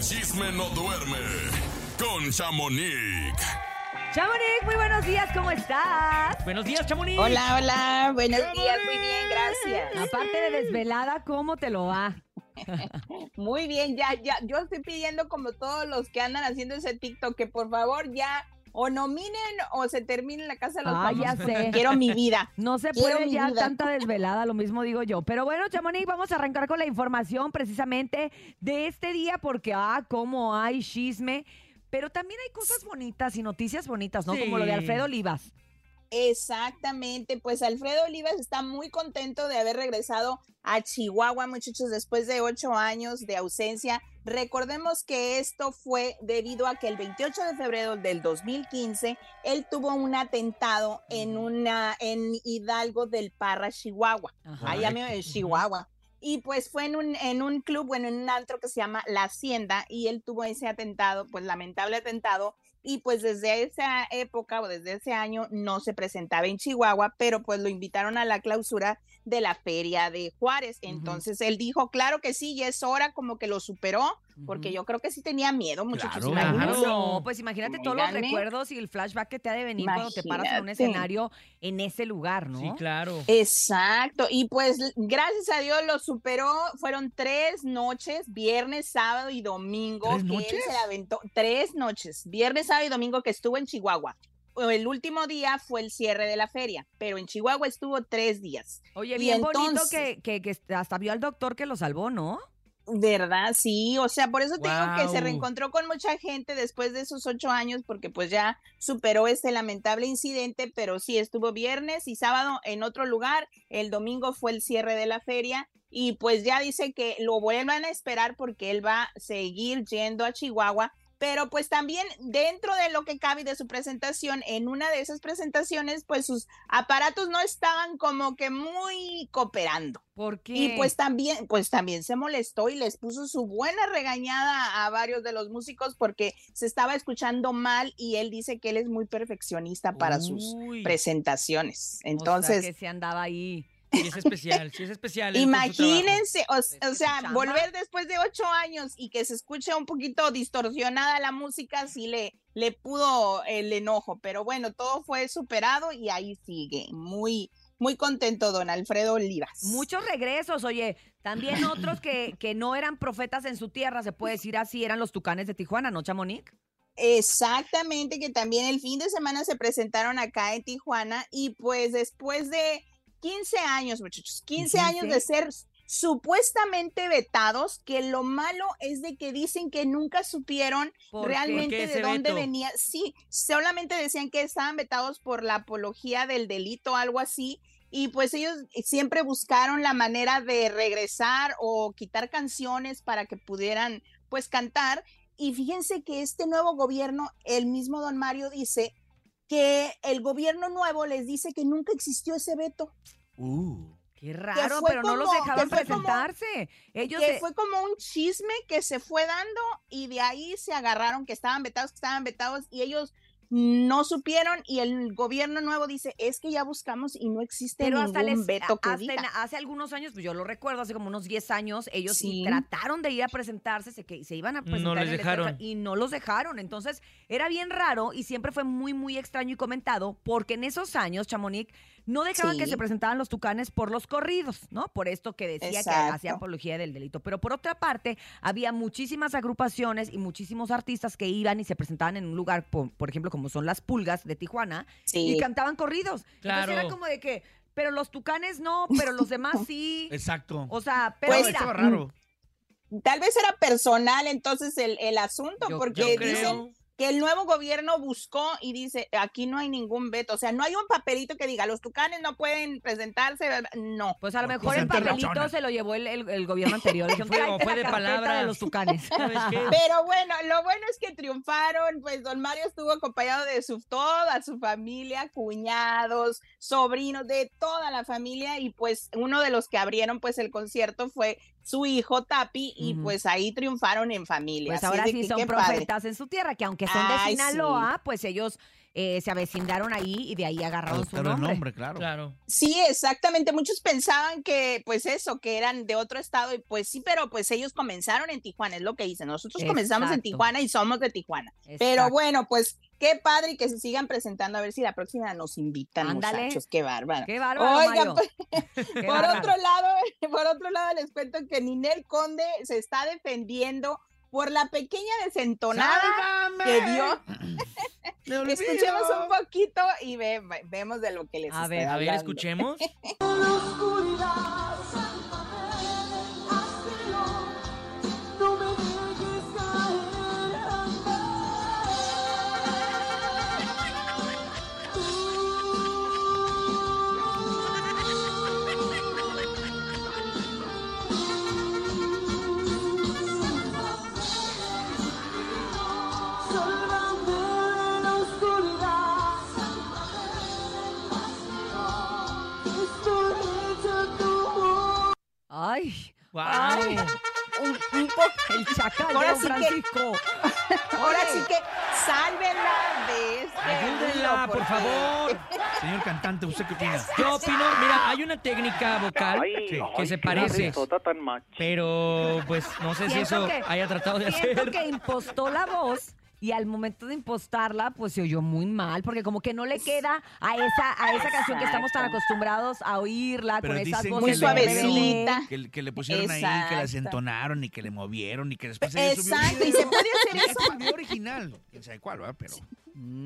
el chisme no duerme con Chamonix. Chamonix, muy buenos días, ¿cómo estás? Buenos días, Chamonix. Hola, hola, buenos días, muy bien, gracias. Aparte de desvelada, ¿cómo te lo va? Muy bien, ya, ya, yo estoy pidiendo como todos los que andan haciendo ese TikTok que por favor ya o nominen o se termine la casa de los Ah, ya famosos. sé. Quiero mi vida. No se Quiero puede ya vida. tanta desvelada, lo mismo digo yo. Pero bueno, Chamonix, vamos a arrancar con la información precisamente de este día porque, ah, cómo hay chisme. Pero también hay cosas bonitas y noticias bonitas, ¿no? Como lo de. Alfredo Olivas. Exactamente, pues Alfredo Olivas está muy contento de haber regresado a Chihuahua, muchachos, después de ocho años de ausencia. Recordemos que esto fue debido a que el 28 de febrero del 2015 él tuvo un atentado en una en Hidalgo del Parra, Chihuahua. Allá en Chihuahua. Y pues fue en un, en un club, bueno, en un antro que se llama La Hacienda, y él tuvo ese atentado, pues lamentable atentado, y pues desde esa época o desde ese año no se presentaba en Chihuahua, pero pues lo invitaron a la clausura de la feria de Juárez. Entonces él dijo, claro que sí, ya es hora, como que lo superó, porque yo creo que sí tenía miedo, muchachos. Claro, imagínense. claro. No, pues imagínate todos los recuerdos y el flashback que te ha de venir cuando te paras en un escenario en ese lugar, ¿no? Sí, claro. Exacto, y pues gracias a Dios lo superó, fueron tres noches, viernes, sábado y domingo, ¿Tres que él se la aventó, tres noches, viernes, sábado y domingo que estuvo en Chihuahua. El último día fue el cierre de la feria, pero en Chihuahua estuvo tres días. Oye, Y bien bonito que, que, que hasta vio al doctor que lo salvó, ¿no? ¿Verdad? Sí, o sea, por eso te digo que se reencontró con mucha gente después de esos ocho años, porque pues ya superó este lamentable incidente, pero sí estuvo viernes y sábado en otro lugar, el domingo fue el cierre de la feria y pues ya dice que lo vuelvan a esperar porque él va a seguir yendo a Chihuahua. Pero pues también dentro de lo que cabe de su presentación, en una de esas presentaciones, pues sus aparatos no estaban como que muy cooperando. Porque Y pues también, pues también se molestó y les puso su buena regañada a varios de los músicos porque se estaba escuchando mal y él dice que él es muy perfeccionista para sus presentaciones. o sea, Entonces, que se andaba ahí. Sí es especial, sí es especial. imagínense, o, Pues, o ¿es sea, volver después de ocho años y que se escuche un poquito distorsionada la música, sí le, le pudo el enojo, pero bueno, todo fue superado y ahí sigue. Muy, muy contento don Alfredo Olivas. Muchos regresos, oye, también otros que, que no eran profetas en su tierra, se puede decir así, eran los tucanes de Tijuana, ¿no, Chamonix? Exactamente, que también el fin de semana se presentaron acá en Tijuana y pues después de 15 años, muchachos, 15 años 15? de ser supuestamente vetados, que lo malo es de que dicen que nunca supieron realmente ¿Por qué de dónde veto? venía. Sí, solamente decían que estaban vetados por la apología del delito, algo así. Y pues ellos siempre buscaron la manera de regresar o quitar canciones para que pudieran pues cantar. Y fíjense que este nuevo gobierno, el mismo don Mario dice que el gobierno nuevo les dice que nunca existió ese veto, Uh. Qué raro, pero no los dejaban como- presentarse. Ellos que se- fue como un chisme que se fue dando y de ahí se agarraron que estaban vetados, que estaban vetados y ellos no supieron y el gobierno nuevo dice, es que ya buscamos y no existe pero ningún hasta les, veto que hace, diga. hace algunos años, pues yo lo recuerdo, hace como unos 10 años, ellos Sí. trataron de ir a presentarse, se, que, se iban a presentar les dejaron. Y no los dejaron. Entonces, era bien raro y siempre fue muy, muy extraño y comentado, porque en esos años, Chamonix, no dejaban que se presentaran los tucanes por los corridos, ¿no? Por esto que decía que hacía apología del delito. Pero por otra parte, había muchísimas agrupaciones y muchísimos artistas que iban y se presentaban en un lugar, por, por ejemplo, como son las pulgas de Tijuana, Sí. y cantaban corridos. Claro. Entonces era como de que, pero los tucanes no, pero los demás sí. Exacto. O sea, pero Pues, mira, estaba raro. Tal vez era personal entonces el, el asunto, Yo- porque Yo dicen creo. Que el nuevo gobierno buscó y dice, aquí no hay ningún veto, o sea, no hay un papelito que diga, los tucanes no pueden presentarse, no. pues a lo mejor el papelito se lo llevó el, el- el gobierno anterior. Dijeron, Fue- "Tráete fue la de palabra. de los tucanes. Pero bueno, lo bueno es que triunfaron, pues don Mario estuvo acompañado de su toda su familia, cuñados, sobrinos, de toda la familia y pues uno de los que abrieron pues el concierto fue su hijo Tapi y pues ahí triunfaron en familia. Pues Así ahora sí que son padre. profetas en su tierra, que aunque son de Ay, sí. Sinaloa, pues ellos eh, se avecindaron ahí y de ahí agarraron su nombre. nombre, claro. Claro. Sí, exactamente. Muchos pensaban que, pues eso, que eran de otro estado y pues sí, pero pues ellos comenzaron en Tijuana, es lo que dicen. Nosotros comenzamos en. Tijuana y somos de Tijuana. Pero bueno, pues qué padre y que se sigan presentando a ver si la próxima nos invitan, Ándale. muchachos. Qué bárbaro. Qué bárbaro, Oigan, pues, Qué por bárbaro. otro lado, por otro lado les cuento que Ninel Conde se está defendiendo por la pequeña desentonada que dio. Escuchemos un poquito y ve- vemos de lo que les A ver, A ver, escuchemos. Por favor. Señor cantante, ¿usted qué opina? Yo opino, mira, hay una técnica vocal Sí. que se parece, pero pues no sé si eso que- haya tratado de Siento hacer. que impostó la voz y al momento de impostarla, pues se oyó muy mal, porque como que no le queda a esa, a esa canción que estamos tan acostumbrados a oírla Pero con esas voces Muy suavecita. Que, que le pusieron ahí, que la Exacto. entonaron y que le movieron y que después subió un Exacto, y video. se puede hacer Y eso. original. Quién sabe cuál, ¿verdad? Pero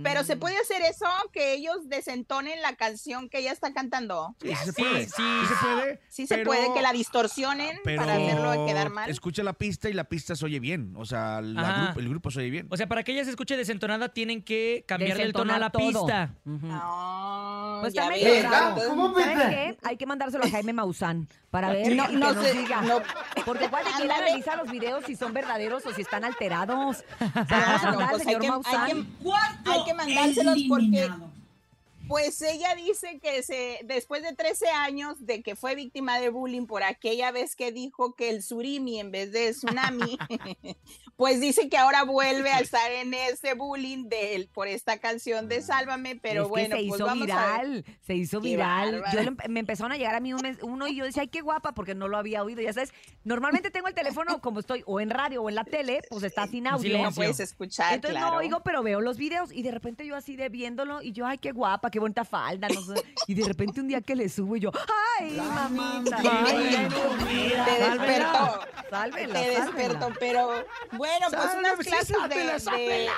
Pero se puede hacer eso, que ellos desentonen la canción que ella está cantando. sí, sí se puede. sí. Sí se puede. Sí se puede que la distorsionen pero para hacerlo quedar mal. Escucha la pista y la pista se oye bien. O sea, la Ajá. grupo- el grupo se oye bien. O sea, para que ella se escuche desentonada, tienen que cambiarle el tono a la todo. pista. Ujú. No, Pues ya también, ves, claro. entonces- ¿Saben qué? Hay que mandárselo a Jaime Maussan para ver No, que no nos diga. no. Porque cuál quién Ándale. analiza los videos si son verdaderos o si están alterados. Vamos a Ah, no, mandar al pues hay señor que, hay Maussan. Hay que mandárselos porque pues ella dice que se después de 13 años de que fue víctima de bullying por aquella vez que dijo que el surimi en vez de tsunami, pues dice que ahora vuelve a estar en ese bullying de él por esta canción de Sálvame, pero es que bueno, se pues hizo vamos a ver. viral, se hizo viral. Yo le me empezaron a llegar a mí un mes- uno y yo decía, ay, qué guapa, porque no lo había oído. Ya sabes, normalmente tengo el teléfono como estoy o en radio o en la tele, pues está sin audio. silencio. No puedes escuchar, Entonces claro. no oigo, pero veo los videos y de repente yo así de viéndolo y yo, ay, qué guapa, qué bonita falda, no sé. Y de repente un día que le subo y yo, ay, mamita, Ay, te despertó. sálvela, te despertó, pero bueno, pues Sálvela, unas clases sálvela, de,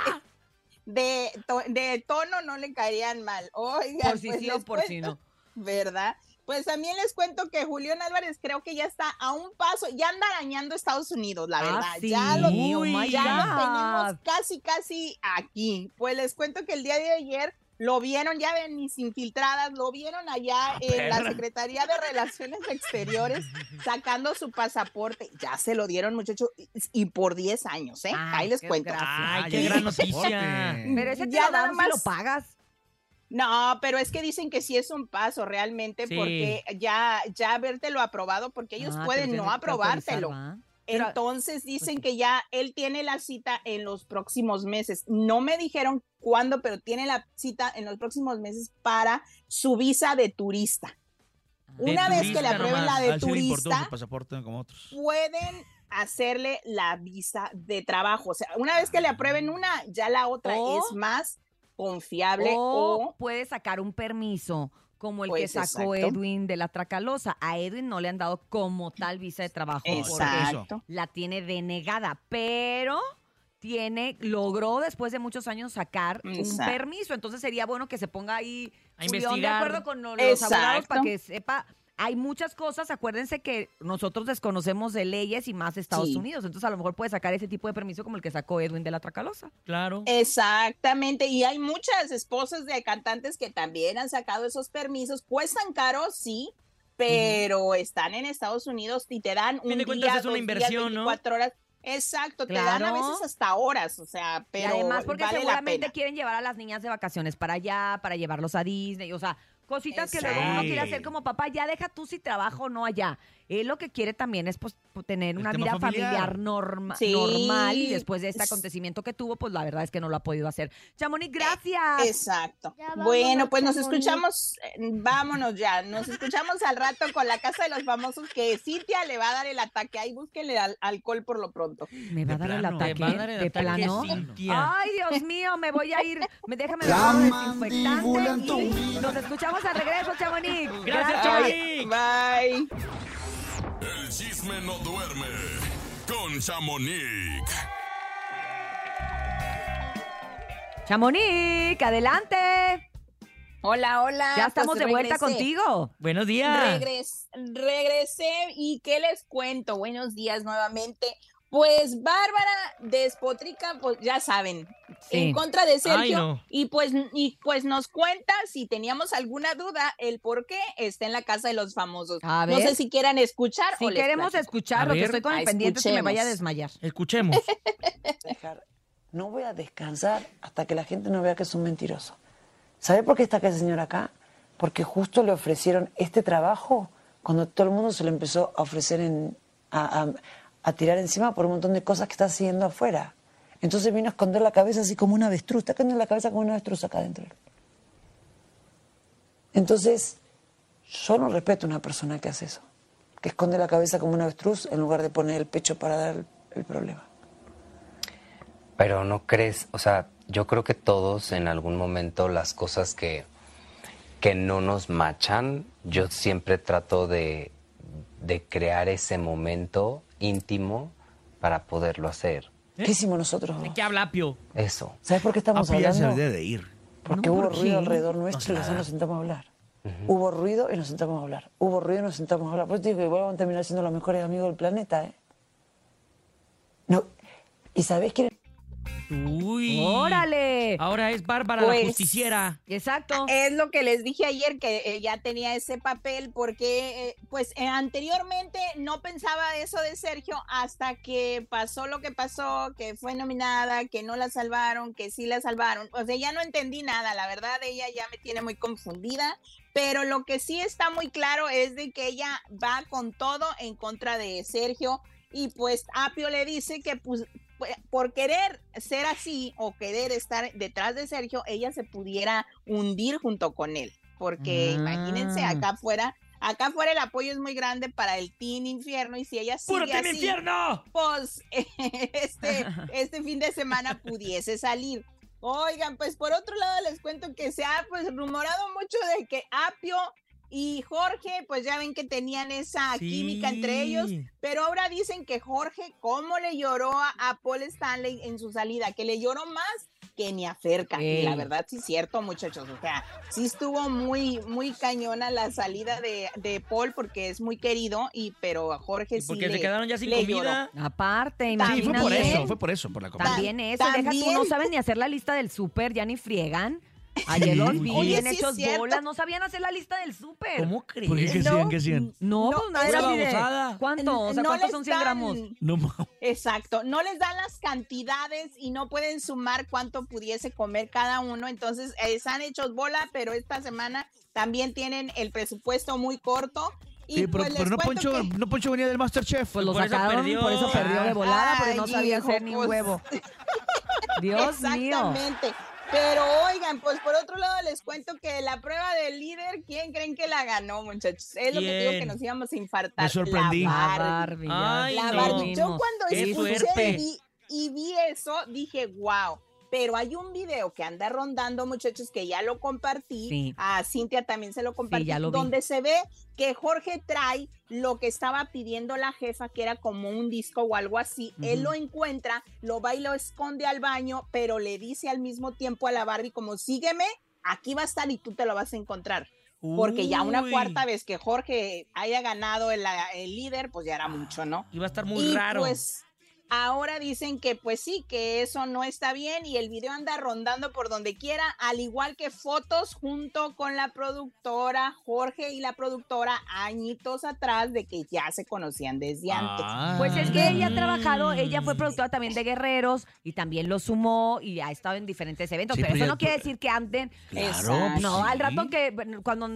de, de, to- de tono no le caerían mal. Oiga, Por si pues sí o por si no. ¿Verdad? Pues también les cuento que Julián Álvarez creo que ya está a un paso, ya anda arañando Estados Unidos, la Ah, verdad. sí, Ya lo, oh ya lo tenemos casi, casi aquí. Pues les cuento que el día de ayer lo vieron ya de mis infiltradas, lo vieron allá en la. Secretaría de Relaciones Exteriores sacando su pasaporte. Ya se lo dieron, muchachos, y, por 10 años, ¿eh? Ay, Ahí les cuento. Ay, Ah, qué gran noticia. Pero ese Ya lo nada si lo más- pagas. No, pero es que dicen que sí es un paso realmente Sí. porque ya, ya habértelo aprobado, porque ellos Ah, pueden no aprobártelo. Entonces dicen que ya él tiene la cita en los próximos meses. No me dijeron cuándo, pero tiene la cita en los próximos meses para su visa de turista. De Una vez que turista le aprueben nomás. la de turista, pasaporte como otros. pueden hacerle la visa de trabajo. O sea, una vez que le aprueben una, ya la otra O- es más confiable O o puede sacar un permiso como el que Pues, sacó exacto. Edwin de la Tracalosa. A Edwin no le han dado como tal visa de trabajo porque Exacto. la tiene denegada, pero tiene logró después de muchos años sacar un permiso. Entonces sería bueno que se ponga ahí A de acuerdo con lo- los abogados para que sepa. Hay muchas cosas, acuérdense que nosotros desconocemos de leyes y más Estados Sí. Unidos, entonces a lo mejor puede sacar ese tipo de permiso como el que sacó Edwin de la Tracalosa. Claro. Exactamente, y hay muchas esposas de cantantes que también han sacado esos permisos, cuestan caros, sí, pero están en Estados Unidos y te dan un día, es una dos inversión, días, ¿no? 24 horas. Exacto, te dan a veces hasta horas, o sea, pero y además porque vale la seguramente pena. quieren llevar a las niñas de vacaciones para allá, para llevarlos a Disney, o sea, cositas que luego uno quiere hacer como papá, ya deja tú si trabajo o no allá. Él lo que quiere también es pues, tener El una vida familiar, familiar. norma- Sí. normal y después de este acontecimiento que tuvo, pues la verdad es que no lo ha podido hacer. Chamonix, gracias. Exacto. Bueno, pues nos escuchamos, eh, vámonos ya, nos escuchamos al rato con la casa de los famosos que Cintia le va a dar el ataque. Ahí búsquenle al- alcohol por lo pronto. Me va a dar el plano. ataque. Te va a dar el de plano. Cintia. Ay, Dios mío, me voy a ir. Me déjame tu desinfectante y nos escuchamos al regreso, Chamonix. Gracias, Chamonix. bye. El chisme no duerme con Chamonix. Chamonix, adelante. Hola, hola. Ya estamos pues de vuelta regresé. contigo. Buenos días. Regres- regresé y ¿qué les cuento? Buenos días nuevamente. Pues Bárbara despotrica, pues ya saben, Sí. en contra de Sergio. Ay, no. Y pues, y pues nos cuenta si teníamos alguna duda, el por qué está en la casa de los famosos. A No ver. sé si quieran escuchar Si o queremos platico. escucharlo, A que estoy con el Ah, pendiente que me vaya a escuchemos. desmayar. Escuchemos. dejar. No voy a descansar hasta que la gente no vea que es un mentiroso. ¿Sabe por qué está ese señor acá? Porque justo le ofrecieron este trabajo cuando todo el mundo se lo empezó a ofrecer en, a, a- a tirar encima por un montón de cosas que está haciendo afuera. Entonces vino a esconder la cabeza así como una avestruz. Está escondiendo la cabeza como una avestruz acá adentro. Entonces, yo no respeto a una persona que hace eso. Que esconde la cabeza como una avestruz en lugar de poner el pecho para dar el- problema. Pero no crees, o sea, yo creo que todos en algún momento las cosas que, que no nos machan, yo siempre trato de, de crear ese momento íntimo para poderlo hacer. ¿Qué hicimos nosotros? ¿De qué habla Apio? Eso. ¿Sabes por qué estamos ya se hablando? debe de ir. Porque No, hubo ¿por ruido alrededor nuestro y nosotros nos sentamos a hablar. Hubo ruido y nos sentamos a hablar. Hubo ruido y nos sentamos a hablar. Por eso te digo que igual vamos a terminar siendo los mejores amigos del planeta, ¿eh? No. ¿Y sabés quién? Uy. ¡Órale! Ahora es Bárbara la Pues- justiciera. Exacto. Es lo que les dije ayer, que eh, ya tenía ese papel, porque eh, pues eh, anteriormente no pensaba eso de Sergio hasta que pasó lo que pasó, que fue nominada, que no la salvaron, que sí la salvaron. O sea, ya no entendí nada, la verdad, ella ya me tiene muy confundida, pero lo que sí está muy claro es de que ella va con todo en contra de Sergio y pues Apio le dice que pues pu- por querer ser así o querer estar detrás de Sergio, ella se pudiera hundir junto con él. Porque Ah. imagínense, acá afuera, acá afuera el apoyo es muy grande para el Team Infierno y si ella sigue ¡Puro así, infierno! pues este, este fin de semana pudiese salir. Oigan, pues por otro lado les cuento que se ha pues rumorado mucho de que Apio y Jorge, pues ya ven que tenían esa química entre ellos, pero ahora dicen que Jorge, ¿cómo le lloró a, a Paul Stanley en su salida? Que le lloró más que ni a Ferca. Y la verdad sí es cierto, muchachos. O sea, sí estuvo muy, muy cañona la salida de, de Paul porque es muy querido, y pero a Jorge Y sí porque le- se quedaron ya sin comida. Aparte, Sí, fue por imagínate. eso, fue por eso, por la comida. También eso, deja tú, también. no saben ni hacer la lista del súper, ya ni friegan. Ayer los vi Oye, bien sí es hechos cierto. bolas, no sabían hacer la lista del súper. ¿Cómo crees? ¿Por qué? ¿Qué No. hacían? ¿Qué hacían? No, No, pues pura babosada. ¿Cuánto? O sea, No ¿cuántos les son 100 gramos? dan- No, ma- Exacto, no les dan las cantidades y no pueden sumar cuánto pudiese comer cada uno, entonces eh, se han hecho bola, pero esta semana también tienen el presupuesto muy corto. Y Sí, pero, pues les pero no, cuento Poncho, que- no Poncho venía del Masterchef. Pues lo Por eso sacaron, perdió. por eso perdió de volada, porque no Ay, sabía hijo, hacer ni un pues. huevo. Dios mío. Exactamente. Pero oigan, pues por otro lado les cuento que la prueba del líder, ¿quién creen que la ganó, muchachos? Es lo que digo que nos íbamos a infartar. Me sorprendí. La La Barbie. Ay, La no. Barbie. Yo cuando Qué escuché y vi, y vi eso, dije, wow. Pero hay un video que anda rondando, muchachos, que ya lo compartí. Sí. A Cintia también se lo compartí. ya lo donde se ve que Jorge trae lo que estaba pidiendo la jefa, que era como un disco o algo así. Él lo encuentra, lo va y lo esconde al baño, pero le dice al mismo tiempo a la Barbie como, sígueme, aquí va a estar y tú te lo vas a encontrar. Porque ya una Uy. cuarta vez que Jorge haya ganado el, el líder, pues ya era mucho, ¿no? Iba a estar muy y raro. pues ahora dicen que pues sí, que eso no está bien y el video anda rondando por donde quiera, al igual que fotos junto con la productora Jorge y la productora añitos atrás de que ya se conocían desde antes. Pues es que ella ha trabajado, ella fue productora también de Guerreros y también lo sumó y ha estado en diferentes eventos, Sí, pero pero eso no quiere decir que anden. Claro, pues No, sí. al rato que cuando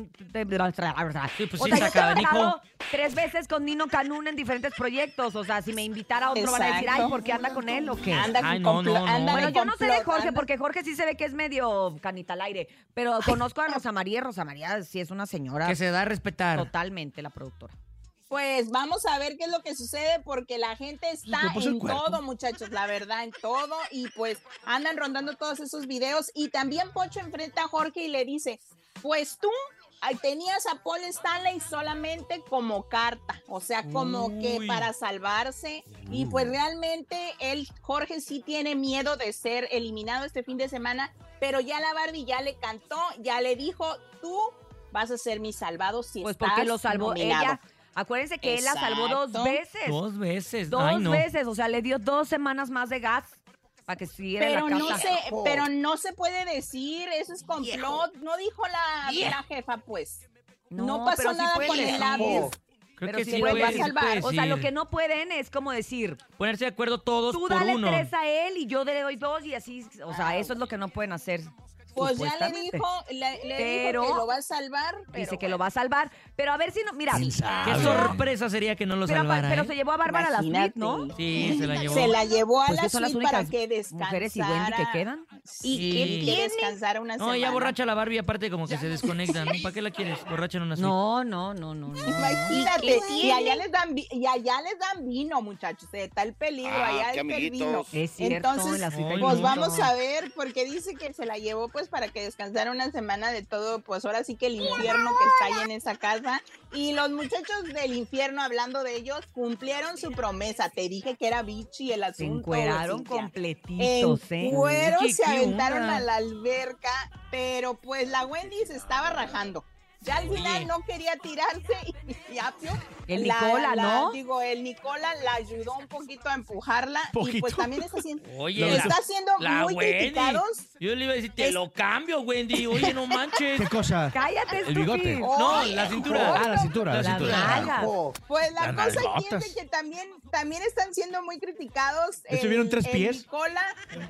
Sí, pues o sí, sea, yo he trabajado tres veces con Nino Canún en diferentes proyectos, o sea, si me invitara a otro van a decir, Ay, ¿por qué anda con él o qué? Anda Ay, con no, complo- no, no. anda Bueno, yo no sé de Jorge, anda- porque Jorge sí se ve que es medio canita al aire, pero conozco a Rosa María, y Rosa María sí es una señora Que se da a respetar. totalmente la productora. Pues vamos a ver qué es lo que sucede porque la gente está en todo, muchachos, la verdad, en todo. Y pues andan rondando todos esos videos. Y también Pocho enfrenta a Jorge y le dice, pues tú tenías a Paul Stanley solamente como carta, o sea, como que para salvarse. Y pues realmente él, Jorge, sí tiene miedo de ser eliminado este fin de semana, pero ya la Barbie ya le cantó, ya le dijo, tú vas a ser mi salvado si Pues estás porque lo salvó nominado". ella. Acuérdense que él la salvó dos veces. Dos veces. Dos Ay, no. veces, o sea, le dio dos semanas más de gas para que siguiera Pero en la no casa. se, pero no se puede decir, eso es complot, no dijo la, la jefa, pues. No, pasó sí nada con el. Creo Pero que sí sí, puede sí puede O sea, lo que no pueden es como decir, Ponerse de acuerdo todos tú por dale uno. tres a él y yo le doy dos y así, o sea, eso es lo que no pueden hacer. Pues ya le dijo, le, le Pero- dijo que lo va a salvar. Dice que lo va a salvar, pero a ver si no, mira, ¿Quién Qué sorpresa sería que no lo pero, salvara. pero ¿eh? se llevó a Bárbara a la suite, ¿no? Sí, se la llevó. Se la llevó a Pues la las suite para que descansara. mujeres y Wendy que quedan. Y Sí. que, que descansara una No, semana. ya borracha la Barbie, aparte como que se desconectan. ¿no? ¿Para qué la quieres? Borracha en una suite. No, no, no, no, no. Imagínate, y allá les dan y allá les dan vino, muchachos, está el peligro, Ah, allá qué está el vino. Es cierto, Entonces, en la suite Ay, hay pues vamos a ver, porque dice que se la llevó pues para que descansara una semana de todo, pues ahora sí que el infierno que está ahí en esa casa. Y los muchachos del infierno, hablando de ellos, cumplieron su promesa. Te dije que era bichi el Se asunto. encueraron Cintia. completitos, ¿eh? En cuero Oye, se ¿qué aventaron a la alberca, pero pues la Wendy se estaba rajando. Ya al final no quería tirarse y, y Apio, El la- Nicola, la- ¿no? Digo, el Nicola la ayudó un poquito a empujarla y pues también está haciendo, Oye, está siendo la muy Wendy. criticados. Yo le iba a decir, te Es- lo cambio, Wendy. Oye, no manches. ¿Qué cosa? Cállate, El bigote. estúpido. No, la cintura. Ah, la cintura, la La cintura. Pues la cosa aquí es nalgotas. de que también, también están siendo muy criticados. ¿Estuvieron tres el pies? Nicola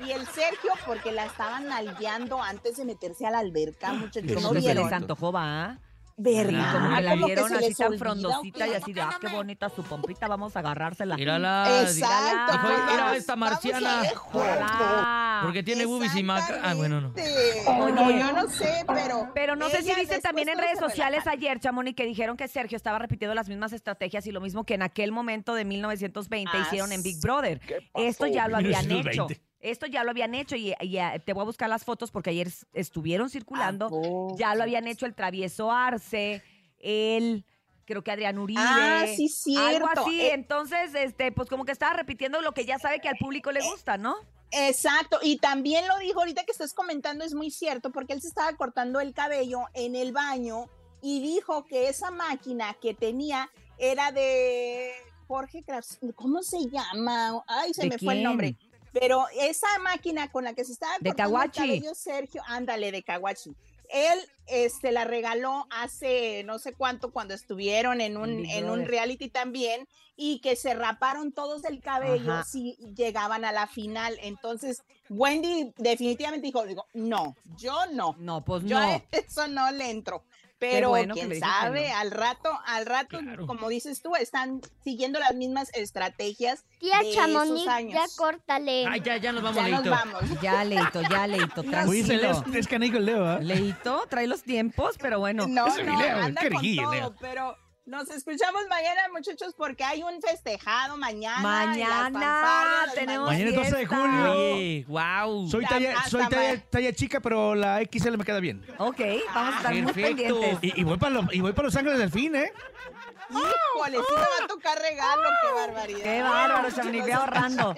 y el Sergio porque la estaban nalgueando antes de meterse a la alberca, muchachos. ¿No que se vieron? les antojó, va. ¿Verdad? Sí, como que la Como vieron así tan olvida, frondosita y así de, ah, qué bonita su pompita, vamos a agarrársela. Mírala. Exacto. Dijo, mira esta marciana. Hola. Porque tiene boobies y maca. Ah, bueno, no. No, yo no sé, pero. Pero no sé si viste también en redes sociales ayer, Chamoni, que dijeron que Sergio estaba repitiendo las mismas estrategias y lo mismo que en aquel momento de 1920 Ah, hicieron en. Big Brother. Esto ya lo habían hecho. 1920. Esto ya lo habían hecho y, y, eh, te voy a buscar las fotos porque ayer estuvieron circulando. Ya lo habían hecho el travieso Arce, él, creo que Adrián Uribe. Ah, sí, Algo cierto. así. Eh, Entonces, este, pues como que estaba repitiendo lo que ya sabe que al público le gusta, ¿no? Exacto, y también lo dijo ahorita que estás comentando, es muy cierto, porque él se estaba cortando el cabello en el baño y dijo que esa máquina que tenía era de Jorge Kras- ¿cómo se llama? Ay, se ¿De me fue el nombre. Pero esa máquina con la que se estaba De Caguachi. el cabello, Sergio, ándale, de Caguachi. Él este, la regaló hace no sé cuánto cuando estuvieron en un, Big en un reality también y que se raparon todos el cabello Ajá. si llegaban a la final. Entonces, Wendy definitivamente dijo, digo, no, yo no. No, pues Yo no. eso no le entro. Pero bueno quién sabe, no. al rato, al rato, Claro. como dices tú, están siguiendo las mismas estrategias Tía de Chamonix, esos años. ya córtale. Ay, ya, ya nos vamos, ya nos Leito. vamos. Ya, Leito, ya, Leito, tranquilo. le- es canico el Leo, ¿ah? Leito, trae los tiempos, pero bueno. No, no, anda con todo, pero nos escuchamos mañana, muchachos, porque hay un festejado mañana. Mañana tenemos Mañana es 12 de julio. Oye, wow. Soy talla, soy talla, talla chica, pero la XL me queda bien. Ok, vamos a estar muy Perfecto. pendientes. Y, y voy para los, y voy para los ángeles del fin, ¿eh? Híjole, sí me va a tocar regalo, qué barbaridad. Qué bárbaro, Chamonix, ve ahorrando.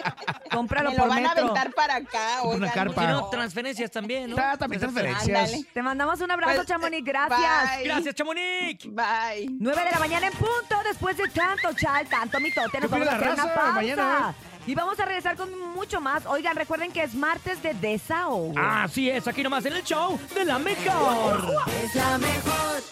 Cómpralo Me lo por van a metro. aventar para acá, Una oigan, carpa. Si no, no. transferencias también, ¿no? Está también transferencias. Ándale. Te mandamos un abrazo, Pues, Chamonix, gracias. bye. Gracias, Chamonix. Bye. 9 de la mañana en punto, después de tanto chal, tanto mitote, nos ¿Qué vamos a opina hacer la una raza? pausa. Mañana, Y vamos a regresar con mucho más. Oigan, recuerden que es martes de desahogo. Así es, aquí nomás en el show de la mejor. Es la mejor.